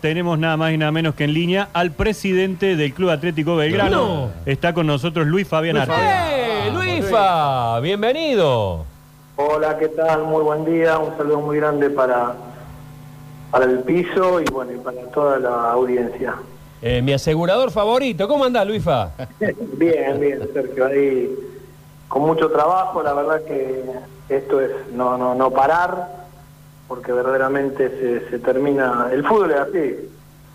Tenemos nada más y nada menos que en línea al presidente del Club Atlético Belgrano. No. Está con nosotros Luis Fabián Luis Arte. ¡Eh, Luifa! Bienvenido. Hola, ¿qué tal? Muy buen día. Un saludo muy grande para, para el piso y bueno, y para toda la audiencia. Eh, mi asegurador favorito. ¿Cómo andás, Luifa? Bien, bien, Sergio. Ahí con mucho trabajo, la verdad que esto es no, no, no parar, porque verdaderamente se, termina. El fútbol es así.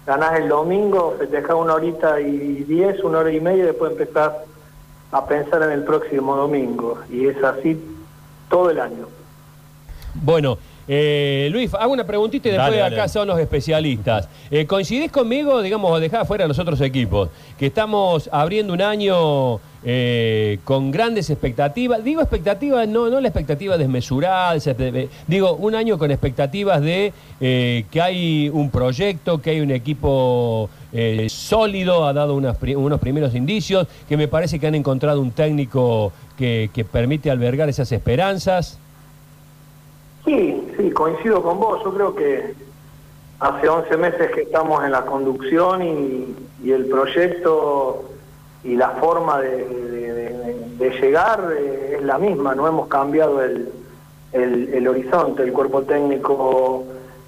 Ganás el domingo, festejás una horita y diez, una hora y media, y después empezás a pensar en el próximo domingo. Y es así todo el año. Bueno, eh, Luis, hago una preguntita y después Dale, dale. acá son los especialistas. Eh, ¿Coincidís conmigo, digamos, dejá afuera a los otros equipos, que estamos abriendo un año eh, con grandes expectativas? Digo expectativas, no, no la expectativa desmesurada, digo un año con expectativas de eh, que hay un proyecto, que hay un equipo sólido, ha dado unas unos primeros indicios, que me parece que han encontrado un técnico que, que permite albergar esas esperanzas. Sí, sí, coincido con vos. Yo creo que hace 11 meses que estamos en la conducción y, el proyecto y la forma de, llegar eh, es la misma, no hemos cambiado el, el- el horizonte, el cuerpo técnico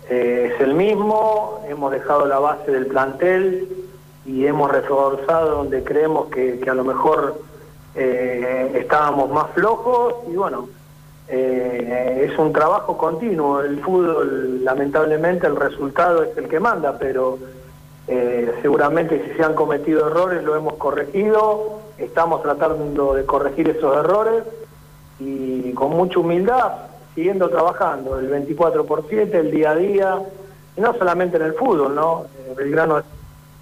eh, es el mismo, hemos dejado la base del plantel y hemos reforzado donde creemos que, que a lo mejor eh, estábamos más flojos. Y bueno, eh, es un trabajo continuo. El fútbol, lamentablemente, el resultado es el que manda, pero eh, seguramente si se han cometido errores lo hemos corregido, estamos tratando de corregir esos errores y con mucha humildad, siguiendo trabajando, el 24 por 7, el día a día, y no solamente en el fútbol, ¿no? Eh, Belgrano es,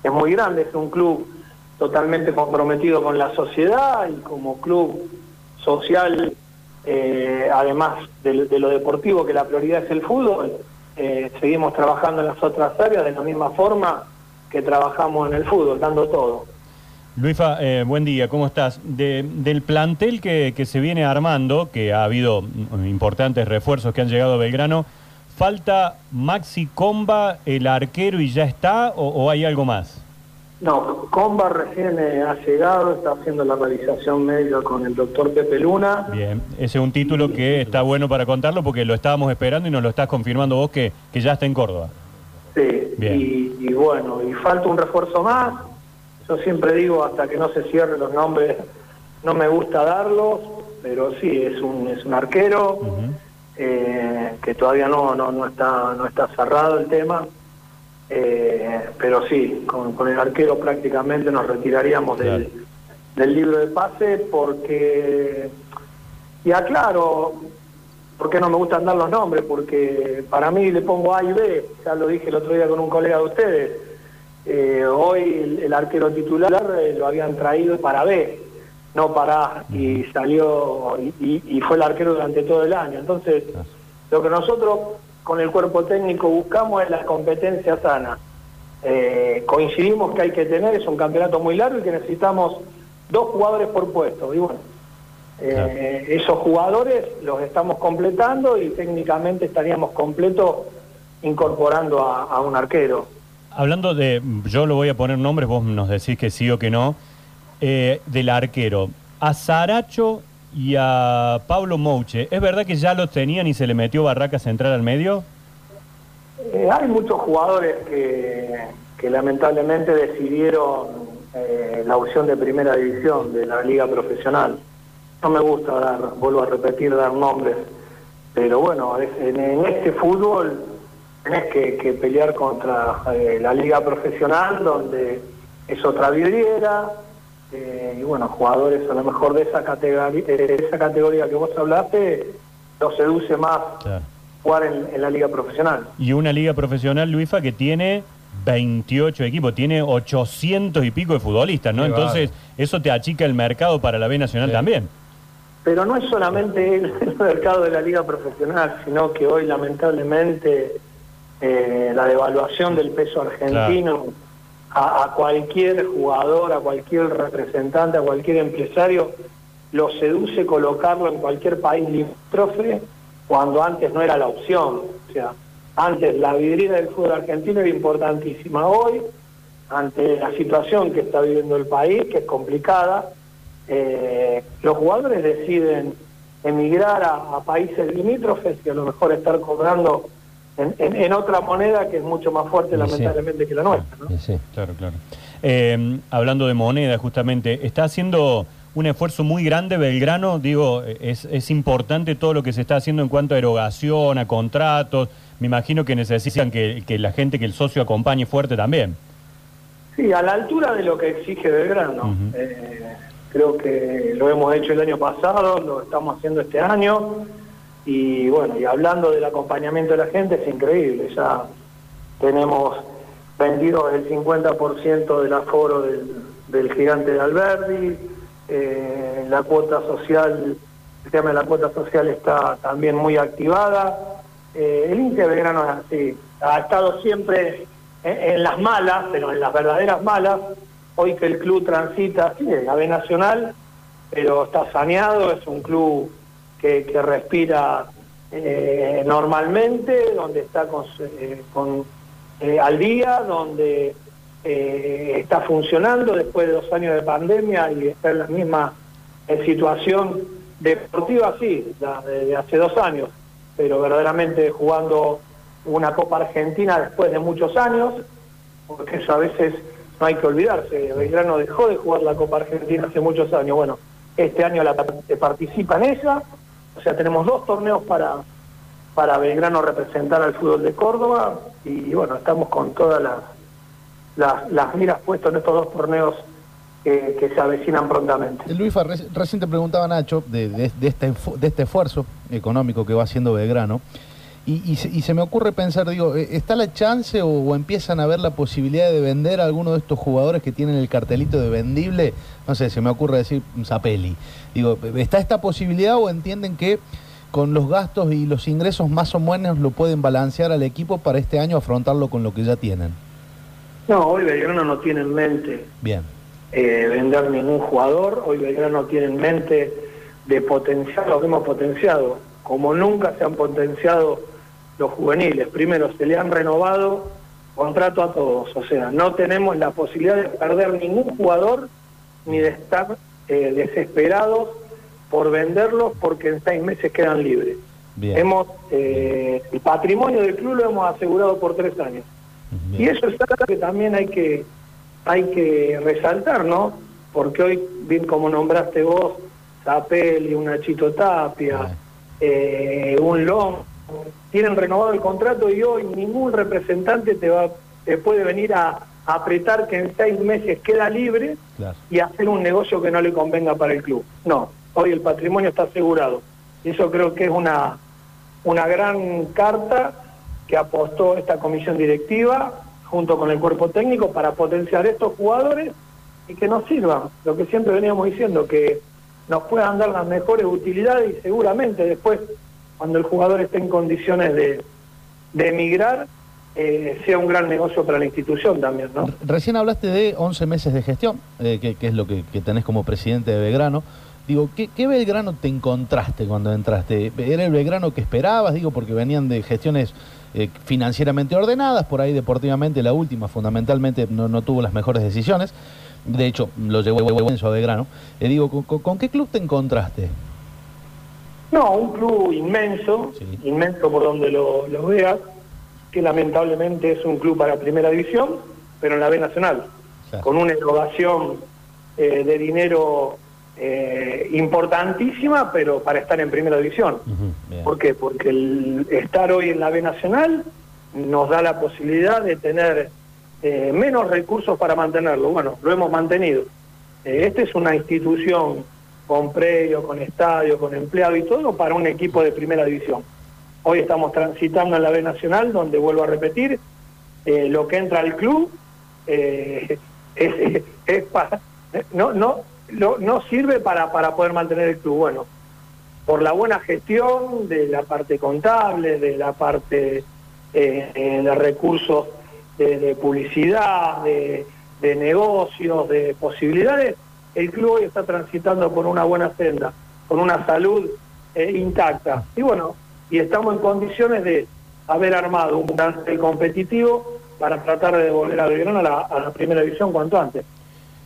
es muy grande, es un club totalmente comprometido con la sociedad y como club social, eh, además de, lo deportivo, que la prioridad es el fútbol, eh, seguimos trabajando en las otras áreas de la misma forma que trabajamos en el fútbol, dando todo. Luifa, eh, buen día, ¿cómo estás? De- del plantel que, se viene armando, que ha habido mm, importantes refuerzos que han llegado a Belgrano, ¿falta Maxi Comba, el arquero y ya está o hay algo más? No, Comba recién eh, ha llegado, está haciendo la realización médica con el doctor Pepe Luna. Bien, ese es un título que está bueno para contarlo porque lo estábamos esperando y nos lo estás confirmando vos que, que ya está en Córdoba. Sí, Bien. y, y bueno, y falta un refuerzo más. Yo siempre digo, hasta que no se cierren los nombres, no me gusta darlos, pero sí, es un, es un arquero eh, que todavía no, no, no, está, no está cerrado el tema. Eh, pero sí, con, con el arquero prácticamente nos retiraríamos del, del libro de pase porque, y aclaro, ¿por qué no me gustan dar los nombres? Porque para mí le pongo A y B, ya lo dije el otro día con un colega de ustedes. Eh, hoy el, el arquero titular eh, lo habían traído para B, no para A, y salió, y, y- y fue el arquero durante todo el año. Entonces, lo que nosotros con el cuerpo técnico buscamos es la competencia sana. Eh, coincidimos que hay que tener, es un campeonato muy largo y que necesitamos dos jugadores por puesto. Y bueno, eh, esos jugadores los estamos completando y técnicamente estaríamos completos incorporando a, a un arquero. Hablando de, yo lo voy a poner nombres, vos nos decís que sí o que no, eh, del arquero, a Saracho y a Pablo Mouche, ¿es verdad que ya los tenían y se le metió Barraca Central al medio? Eh, hay muchos jugadores que, que lamentablemente decidieron eh, la opción de primera división de la liga profesional. No me gusta dar, vuelvo a repetir, dar nombres, pero bueno, es- en, en este fútbol tenés que, que pelear contra eh, la liga profesional, donde es otra vidriera, eh, y bueno, jugadores a lo mejor de esa categoría, de esa categoría que vos hablaste, los seduce más Claro. jugar en- en la liga profesional. Y una liga profesional, Luifa, que tiene 28 equipos, tiene 800 y pico de futbolistas, ¿no? Qué Entonces, eso te achica el mercado para la B Nacional Sí. también. Pero no es solamente el, el mercado de la liga profesional, sino que hoy lamentablemente eh, la devaluación del peso argentino a, a cualquier jugador, a cualquier representante, a cualquier empresario, lo seduce colocarlo en cualquier país limítrofe cuando antes no era la opción. O sea, Antes la vidriera del fútbol argentino era importantísima. Hoy, ante la situación que está viviendo el país, que es complicada, eh, los jugadores deciden emigrar a, países limítrofes y a lo mejor estar cobrando en, otra moneda que es mucho más fuerte, lamentablemente, que la nuestra. ¿no? Sí, claro, claro. Eh, hablando de moneda, justamente, está haciendo un esfuerzo muy grande Belgrano, digo, es, es importante todo lo que se está haciendo en cuanto a erogación, a contratos, me imagino que necesitan que, la gente, que el socio acompañe fuerte también. Sí, a la altura de lo que exige Belgrano. Eh, creo que lo hemos hecho el año pasado, lo estamos haciendo este año. Y bueno, y hablando del acompañamiento de la gente, es increíble. Ya tenemos vendido el 50% del aforo del, del, gigante de Alberdi. Eh, la cuota social, el tema de la cuota social está también muy activada. Eh, el Inter Belgrano es así, ha estado siempre en, las malas, pero en las verdaderas malas. Hoy que el club transita, sí, la B Nacional, pero está saneado, es un club que, respira eh, normalmente, donde está con, eh, al día, donde está funcionando después de dos años de pandemia y está en la misma situación deportiva, sí, de hace dos años pero verdaderamente jugando una Copa Argentina después de muchos años, porque eso a veces no hay que olvidarse. Belgrano dejó de jugar la Copa Argentina hace muchos años. Bueno, este año la, participa en ella, o sea, tenemos dos torneos para, para Belgrano representar al fútbol de Córdoba y bueno, estamos con todas las, las, miras puestas en estos dos torneos que, se avecinan prontamente. Eh, Luis, recién te preguntaba Nacho de, de, este, de este esfuerzo económico que va haciendo Belgrano. Y, se, me ocurre pensar, digo, eh, ¿está la chance o, empiezan a ver la posibilidad de vender a alguno de estos jugadores que tienen el cartelito de vendible? No sé, se me ocurre decir Zapelli. Digo, ¿está esta posibilidad o entienden que con los gastos y los ingresos más o menos lo pueden balancear al equipo para este año afrontarlo con lo que ya tienen? No, hoy Belgrano no tiene en mente. Bien eh, vender ningún jugador. Hoy Belgrano tiene en mente de potenciar lo que hemos potenciado, como nunca se han potenciado los juveniles. Primero, se le han renovado contrato a todos, o sea, no tenemos la posibilidad de perder ningún jugador ni de estar eh, desesperados por venderlos porque en seis meses quedan libres. Hemos eh, el patrimonio del club lo hemos asegurado por tres años. Y eso es algo que también hay que hay que resaltar, ¿no? Porque hoy, bien como nombraste vos, Zapelli, una Chito Tapia, eh, un Long, tienen renovado el contrato y hoy ningún representante te va te puede venir a, apretar que en seis meses queda libre y hacer un negocio que no le convenga para el club. No, hoy el patrimonio está asegurado. Eso creo que es una, una gran carta que apostó esta comisión directiva junto con el cuerpo técnico para potenciar estos jugadores y que nos sirvan, lo que siempre veníamos diciendo, que nos puedan dar las mejores utilidades y seguramente después, cuando el jugador esté en condiciones de, emigrar, eh, sea un gran negocio para la institución también. ¿no? Recién hablaste de 11 meses de gestión, eh, que, es lo que, tenés como presidente de Belgrano. Digo, ¿qué, ¿qué, Belgrano te encontraste cuando entraste? ¿Era el Belgrano que esperabas? Digo, porque venían de gestiones eh, financieramente ordenadas, por ahí deportivamente la última fundamentalmente no, tuvo las mejores decisiones, de hecho lo llevó a Belgrano. Digo, ¿con, qué club te encontraste? No, un club inmenso, inmenso por donde lo, veas, que lamentablemente es un club para primera división, pero en la B Nacional, con una erogación eh, de dinero eh, importantísima, pero para estar en primera división. ¿Por qué? Porque el estar hoy en la B Nacional nos da la posibilidad de tener eh, menos recursos para mantenerlo. Bueno, lo hemos mantenido. Eh, esta es una institución con predio, con estadio, con empleado y todo para un equipo de primera división. Hoy estamos transitando en la B Nacional, donde vuelvo a repetir, lo que entra al club es, es. No, no, no, sirve para, para poder mantener el club. Bueno, por la buena gestión de la parte contable, de la parte eh, eh, de recursos de, publicidad, de, negocios, de posibilidades, el club hoy está transitando por una buena senda, con una salud eh, intacta. Y bueno, y estamos en condiciones de, haber armado un plantel competitivo para tratar de devolver a Belgrano a la, primera división cuanto antes.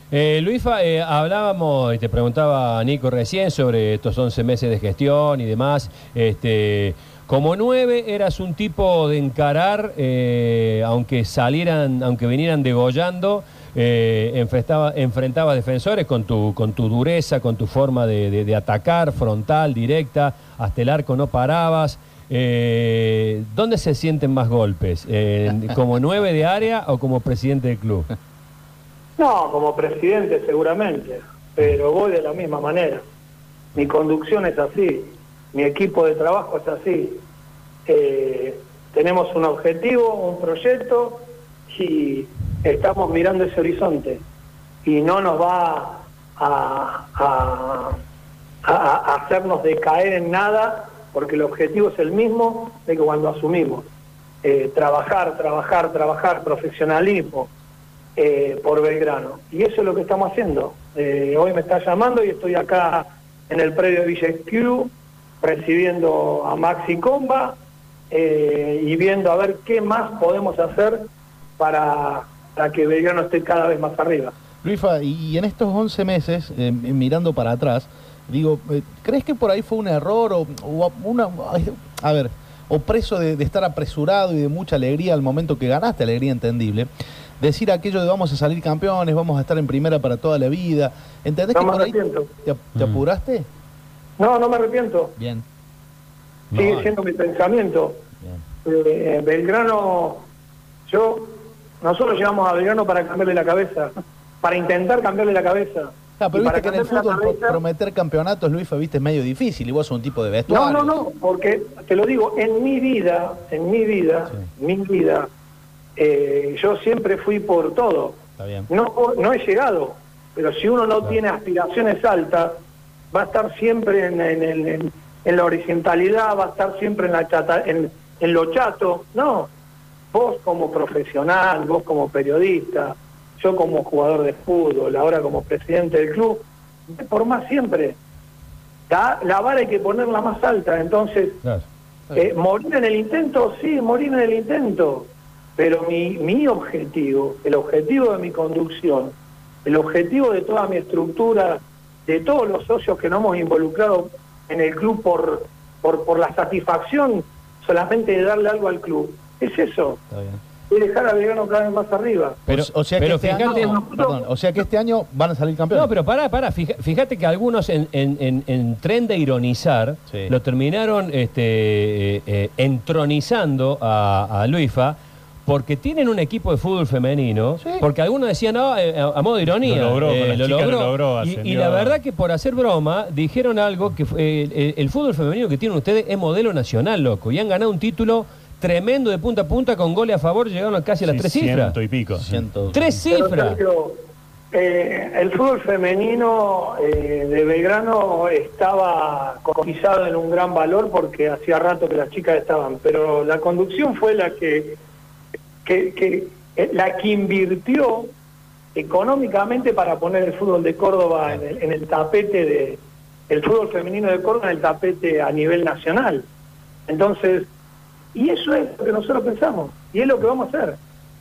Eh, Luifa, eh, hablábamos y te preguntaba Nico recién sobre estos 11 meses de gestión y demás. Este, como nueve eras un tipo de encarar, eh, aunque salieran, aunque vinieran degollando, eh, enfrentaba, enfrentaba defensores con tu, con tu dureza, con tu forma de, de- atacar, frontal, directa, hasta el arco no parabas. Eh, ¿Dónde se sienten más golpes? ¿Como nueve de área o como presidente del club? No, como presidente seguramente, pero voy de la misma manera. Mi conducción es así, mi equipo de trabajo es así. Eh, tenemos un objetivo, un proyecto y estamos mirando ese horizonte y no nos va a, a- a- a hacernos decaer en nada porque el objetivo es el mismo de que cuando asumimos. Eh, trabajar, trabajar, trabajar, profesionalismo, eh, por Belgrano. Y eso es lo que estamos haciendo. Eh, hoy me está llamando y estoy acá en el predio de Villa Esquiu, recibiendo a Maxi Comba y viendo a ver qué más podemos hacer para, para que Belgrano esté cada vez más arriba. Luifa, y en estos 11 meses, eh, mirando para atrás, digo, eh, ¿crees que por ahí fue un error o, o una, a ver, o preso de, de estar apresurado y de mucha alegría al momento que ganaste, alegría entendible, decir aquello de vamos a salir campeones, vamos a estar en primera para toda la vida? ¿Entendés No que me por ahí arrepiento. te, te Mm. apuraste? No, no me arrepiento. Bien, Sigue No, siendo mi pensamiento. bien. Eh, Belgrano, yo, nosotros llegamos a Belgrano para cambiarle la cabeza, para intentar cambiarle la cabeza. Ah, pero Y viste que en el fútbol cabeza- prometer campeonatos, Luifa, viste, es medio difícil y vos sos un tipo de vestuario. No, no, no, porque te lo digo, en mi vida, en mi vida, Sí. mi vida, eh, yo siempre fui por todo. Está bien. No, no he llegado, pero si uno no Claro. tiene aspiraciones altas, va a estar siempre en, en- en- en- en la horizontalidad, va a estar siempre en, la chata, en, en lo chato. No, vos como profesional, vos como periodista, yo como jugador de fútbol, ahora como presidente del club, por más siempre. La, la vara hay que ponerla más alta, entonces claro. eh, morir en el intento, sí, morir en el intento. Pero mi, mi objetivo, el objetivo de mi conducción, el objetivo de toda mi estructura, de todos los socios que nos hemos involucrado en el club por, por, por la satisfacción solamente de darle algo al club, es eso, Está bien. es dejar a Belgrano cada vez más arriba. Pero, o, sea que este fíjate, año, perdón, o sea que este año van a salir campeones. No, pero pará, pará. Fija- Fíjate que algunos en, en- en- en tren de ironizar Sí. lo terminaron este, eh, eh, entronizando a, a Luifa porque tienen un equipo de fútbol femenino. Sí. Porque algunos decían, no, eh, a, modo de ironía. Lo logró, eh, lo logró, Y- y, la verdad que por hacer broma dijeron algo que fue, eh, eh, el fútbol femenino que tienen ustedes es modelo nacional, loco. Y han ganado un título tremendo de punta a punta con goles a favor, llegaron casi a las Sí, tres cifras. ciento y pico. Ciento- Tres Pero, cifras. Sergio, eh, el fútbol femenino eh, de Belgrano estaba cotizado en un gran valor porque hacía rato que las chicas estaban, pero la conducción fue la que, que, que- eh, la que invirtió económicamente para poner el fútbol de Córdoba en el, en el tapete de el fútbol femenino de Córdoba en el tapete a nivel nacional. Entonces, y eso es lo que nosotros pensamos, y es lo que vamos a hacer,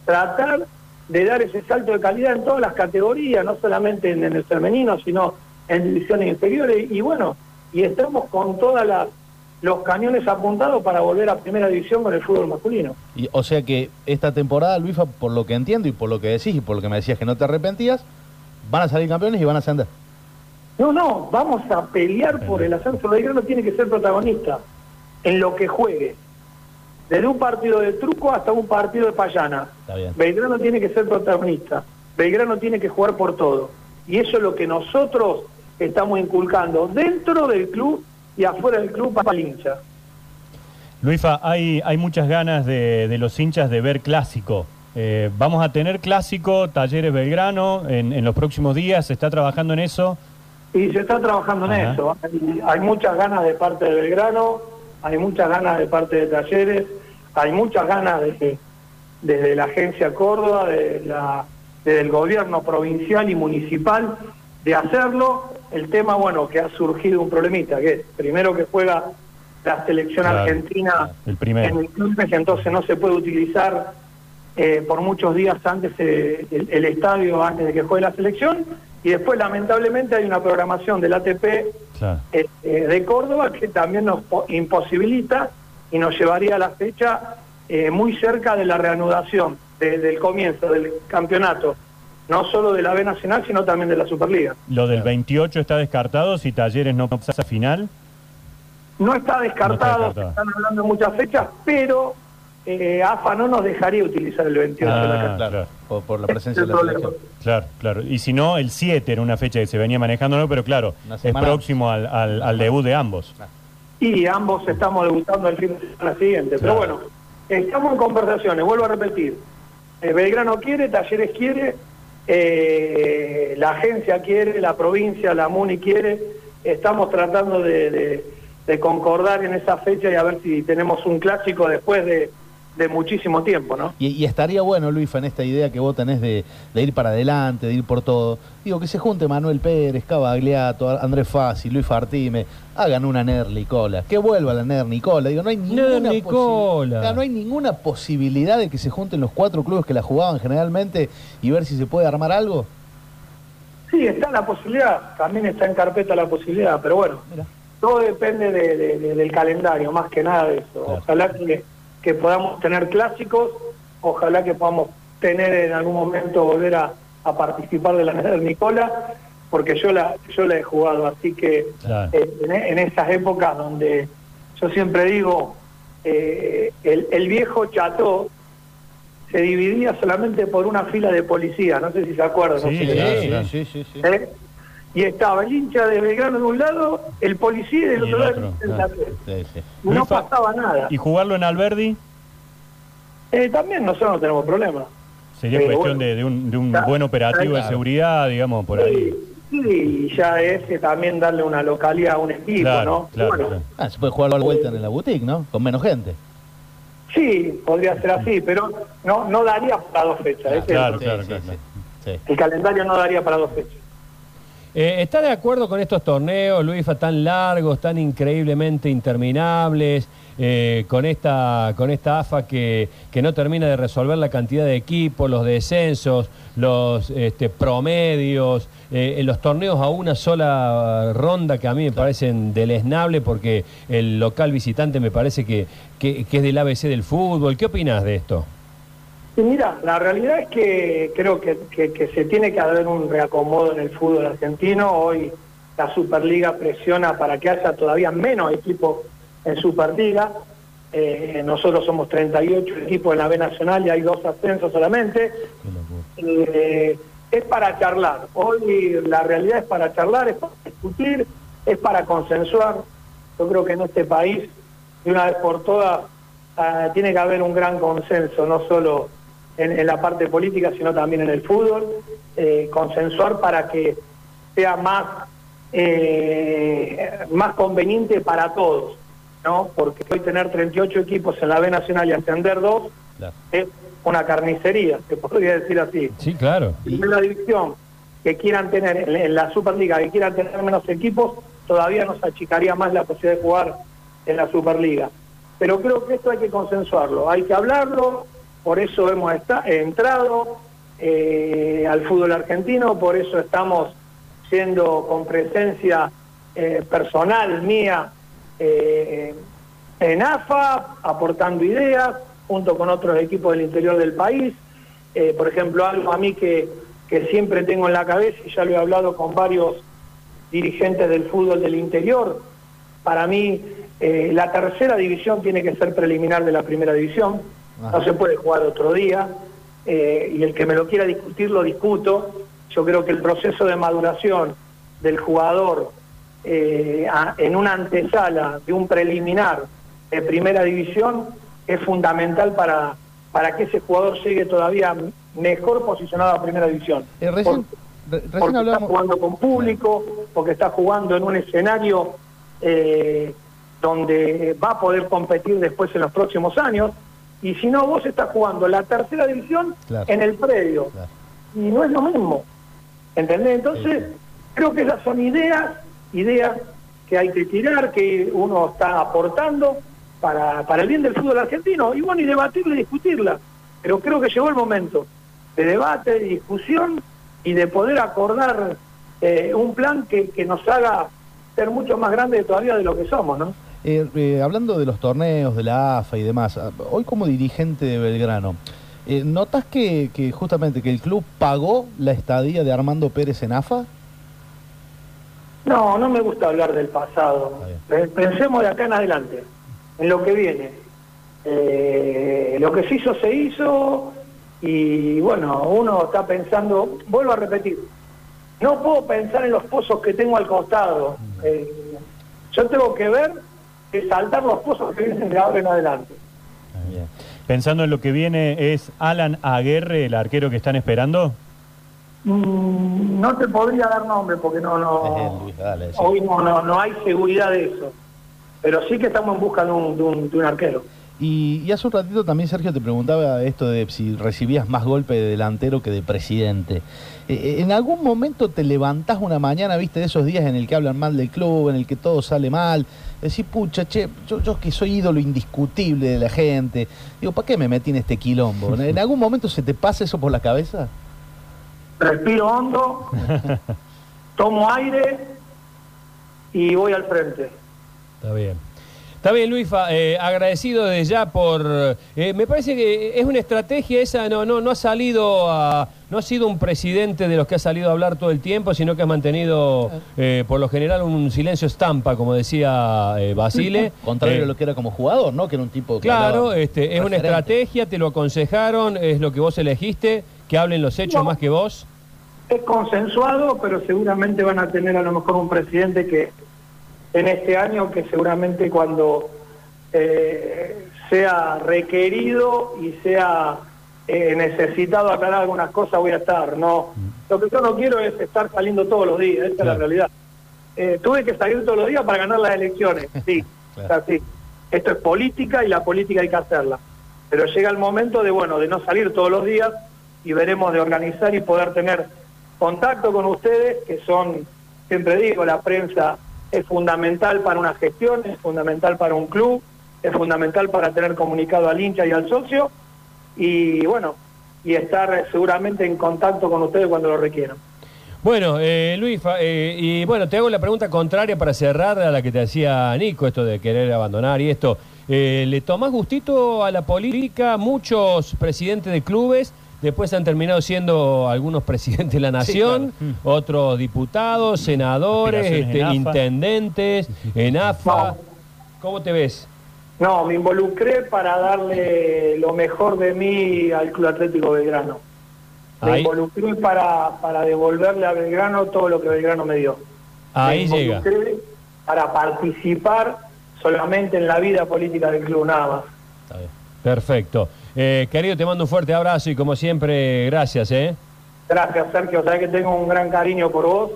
tratar de dar ese salto de calidad en todas las categorías, no solamente en, el femenino, sino en divisiones inferiores, y bueno, y estamos con todas las los cañones apuntados para volver a primera división con el fútbol masculino. Y, o sea que esta temporada, Luifa, por lo que entiendo y por lo que decís y por lo que me decías que no te arrepentías, van a salir campeones y van a ascender. No, no, vamos a pelear por el ascenso. Belgrano tiene que ser protagonista en lo que juegue. Desde un partido de truco hasta un partido de payana. Está bien. Belgrano tiene que ser protagonista. Belgrano tiene que jugar por todo. Y eso es lo que nosotros estamos inculcando dentro del club y afuera del club para el hincha. Luifa, hay, hay muchas ganas de, de los hinchas de ver clásico. Eh, vamos a tener clásico, Talleres Belgrano, en, en los próximos días, ¿se está trabajando en eso? Y se está trabajando en eso. Hay, hay muchas ganas de parte de Belgrano, hay muchas ganas de parte de Talleres, hay muchas ganas de, desde la agencia Córdoba, de la, desde el gobierno provincial y municipal de hacerlo. El tema, bueno, que ha surgido un problemita, que es primero que juega la selección Claro, argentina el en el club, entonces no se puede utilizar eh, por muchos días antes eh, el, el estadio, antes de que juegue la selección, y después lamentablemente hay una programación del ATP Claro. eh, eh, de Córdoba que también nos po- imposibilita y nos llevaría a la fecha eh, muy cerca de la reanudación de- del comienzo del campeonato, no solo de la B Nacional, sino también de la Superliga. Lo del 28 está descartado si Talleres no pasa a final. No está descartado, No está descartado. se están hablando de muchas fechas, pero eh, AFA no nos dejaría utilizar el 28 de la Ah. Claro, claro. Por, por la Ese presencia es de la selección. Claro, claro. Y si no, el 7 era una fecha que se venía manejando, ¿no? pero claro, es próximo al, al- al debut de ambos. Y ambos estamos debutando el fin de semana siguiente. Pero bueno, estamos en conversaciones, vuelvo a repetir. Eh, Belgrano quiere, Talleres quiere, eh, la agencia quiere, la provincia, la MUNI quiere. Estamos tratando de, de- de concordar en esa fecha y a ver si tenemos un clásico después de, de muchísimo tiempo, ¿no? Y, y estaría bueno, Luis, en esta idea que vos tenés de, de ir para adelante, de ir por todo. Digo, que se junte Manuel Pérez, Cavagliato, Andrés Fassi, Luis Fartime, hagan una Ner Nicola, que vuelva la Ner Nicola. Digo, no hay ninguna, Nicola. no hay ninguna posibilidad de que se junten los cuatro clubes que la jugaban generalmente y ver si se puede armar algo. Sí, está la posibilidad, también está en carpeta la posibilidad, pero bueno, Mira. todo depende de- de- de- del calendario, más que nada de eso. Claro. Ojalá que, que podamos tener clásicos, ojalá que podamos tener en algún momento volver a, a participar de la Neder Nicola, porque yo la, yo la he jugado, así que Claro. eh, en, en esas épocas donde yo siempre digo, eh, el, el viejo cható se dividía solamente por una fila de policía, no sé si se acuerdan. no Sí, sé. claro, sí, claro. sí, sí, sí. ¿Eh? Y estaba el hincha de Belgrano de un lado, el policía y del Y otro lado Ah, sí, sí. No Luis pasaba nada. ¿Y jugarlo en Alberdi? Eh, también nosotros no tenemos problema. Sería Pero cuestión bueno. de, de un, de un Claro, buen operativo de seguridad, digamos, por ahí. Sí, sí, y ya es que también darle una localidad a un equipo, Claro, ¿no? claro, Bueno, claro. Ah, se puede jugar a la vuelta en la boutique, ¿no? Con menos gente. Sí, podría ser así, pero no no daría para dos fechas. el Claro, Sí, claro, sí, claro, sí, claro. sí. El calendario no daría para dos fechas. Eh, ¿Está de acuerdo con estos torneos, Luis, tan largos, tan increíblemente interminables, eh, con, esta, con esta AFA que, que no termina de resolver la cantidad de equipos, los descensos, los este, promedios, eh, en los torneos a una sola ronda que a mí me parecen deleznable porque el local visitante me parece que, que, que es del ABC del fútbol? ¿Qué opinas de esto? Y mira, la realidad es que creo que, se tiene que haber un reacomodo en el fútbol argentino. Hoy la Superliga presiona para que haya todavía menos equipos en Superliga. Eh, nosotros somos 38 equipos en la B Nacional y hay dos ascensos solamente. Eh, es para charlar. Hoy la realidad es para charlar, es para discutir, es para consensuar. Yo creo que en este país, de una vez por todas, ah, tiene que haber un gran consenso, no solo en, en la parte política, sino también en el fútbol. Eh, consensuar para que sea más, eh, más conveniente para todos, ¿no? Porque hoy tener 38 equipos en la B Nacional y ascender dos Claro. es una carnicería, se podría decir así. Sí, claro. Si en la división que quieran tener, en en la Superliga, que quieran tener menos equipos, todavía nos achicaría más la posibilidad de jugar en la Superliga. Pero creo que esto hay que consensuarlo, hay que hablarlo, por eso hemos entrado eh, al fútbol argentino, por eso estamos siendo con presencia eh, personal mía eh, en AFA, aportando ideas, junto con otros equipos del interior del país. Por ejemplo, algo a mí que, que siempre tengo en la cabeza, y ya lo he hablado con varios dirigentes del fútbol del interior, para mí la tercera división tiene que ser preliminar de la primera división, Ajá. no se puede jugar otro día, eh, y el que me lo quiera discutir lo discuto. Yo creo que el proceso de maduración del jugador eh, a- en una antesala de un preliminar de primera división es fundamental para, para que ese jugador llegue todavía mejor posicionado a primera división. Eh, recién recién porque está jugando con público, porque está jugando en un escenario eh, donde va a poder competir después en los próximos años. Y si no, vos estás jugando la tercera división Claro. en el predio. Claro. Y no es lo mismo. ¿Entendés? Entonces, Sí, creo que esas son ideas, ideas que hay que tirar, que uno está aportando para, para el bien del fútbol argentino. Y bueno, y debatirla y discutirla. Pero creo que llegó el momento de debate, de discusión y de poder acordar eh, un plan que, que nos haga ser mucho más grande todavía de lo que somos, ¿no? Eh, eh, hablando de los torneos, de la AFA y demás, ah, hoy como dirigente de Belgrano, eh, ¿notas que, que justamente que el club pagó la estadía de Armando Pérez en AFA? No, no me gusta hablar del pasado. Pensemos de acá en adelante, en lo que viene. Eh, lo que se hizo, se hizo y bueno, uno está pensando, vuelvo a repetir, no puedo pensar en los pozos que tengo al costado. Eh, yo tengo que ver que saltar los pozos que vienen de ahora en adelante. Bien. Pensando en lo que viene, ¿es Alan Aguerre el arquero que están esperando? Mm, no te podría dar nombre porque no, no, Luis, dale, sí. hoy no, no, no hay seguridad de eso. Pero sí que estamos en busca de un, de un, de un arquero. Y, y hace un ratito también Sergio te preguntaba esto de si recibías más golpe de delantero que de presidente. Eh, eh, ¿En algún momento te levantás una mañana, viste, de esos días en el que hablan mal del club, en el que todo sale mal? Decís, pucha, che, yo, yo que soy ídolo indiscutible de la gente, digo, ¿para qué me metí en este quilombo? ¿En algún momento se te pasa eso por la cabeza? Respiro hondo, tomo aire y voy al frente. Está bien. Está bien, Luifa, eh, agradecido desde ya por... eh, me parece que es una estrategia esa, no, no, no ha salido a... No ha sido un presidente de los que ha salido a hablar todo el tiempo, sino que ha mantenido, eh, por lo general, un silencio estampa, como decía eh, Basile. Contrario Eh, a lo que era como jugador, ¿no? Que era un tipo que Claro, este, es una estrategia, te lo aconsejaron, es lo que vos elegiste, que hablen los hechos No. más que vos. Es consensuado, pero seguramente van a tener a lo mejor un presidente que en este año, que seguramente cuando eh, sea requerido y sea eh, necesitado aclarar algunas cosas, voy a estar. No, Lo que yo no quiero es estar saliendo todos los días, esa es la realidad. Eh, tuve que salir todos los días para ganar las elecciones, sí, Claro. es así. Esto es política y la política hay que hacerla. Pero llega el momento de, bueno, de no salir todos los días y veremos de organizar y poder tener contacto con ustedes, que son, siempre digo, la prensa es fundamental para una gestión, es fundamental para un club, es fundamental para tener comunicado al hincha y al socio, y bueno, y estar seguramente en contacto con ustedes cuando lo requieran. Bueno, eh, Luis, eh, y bueno, te hago la pregunta contraria para cerrar a la que te hacía Nico, esto de querer abandonar y esto. Eh, ¿Le tomás gustito a la política? Muchos presidentes de clubes después han terminado siendo algunos presidentes de la nación, otros diputados, senadores, este, en intendentes, en AFA. No. ¿Cómo te ves? No, me involucré para darle lo mejor de mí al Club Atlético Belgrano. Me Ahí- involucré para, para devolverle a Belgrano todo lo que Belgrano me dio. Ahí me llega. involucré para participar solamente en la vida política del club, nada más. Está bien. Perfecto. Eh, querido, te mando un fuerte abrazo y como siempre, gracias, ¿eh? Gracias, Sergio. Sabes que tengo un gran cariño por vos.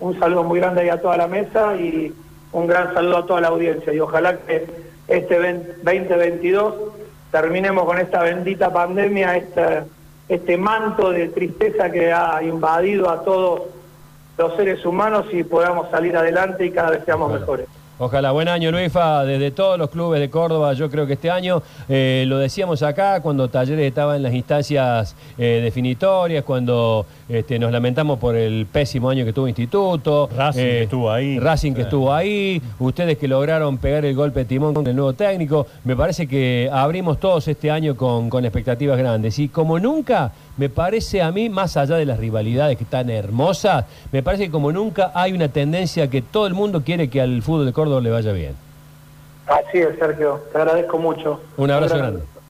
Un saludo muy grande ahí a toda la mesa y un gran saludo a toda la audiencia. Y ojalá que este 20 2022 terminemos con esta bendita pandemia, este, este manto de tristeza que ha invadido a todos los seres humanos y podamos salir adelante y cada vez seamos mejores. Ojalá, buen año Luifa, desde todos los clubes de Córdoba, yo creo que este año, eh, lo decíamos acá, cuando Talleres estaba en las instancias eh, definitorias, cuando este, nos lamentamos por el pésimo año que tuvo Instituto. Racing que estuvo ahí. Racing que estuvo ahí, ustedes que lograron pegar el golpe de timón con el nuevo técnico, me parece que abrimos todos este año con, con expectativas grandes. Y como nunca, me parece a mí, más allá de las rivalidades que están hermosas, me parece que como nunca hay una tendencia que todo el mundo quiere que al fútbol de Córdoba le vaya bien. Así es, Sergio. Te agradezco mucho. Un abrazo Gran- grande.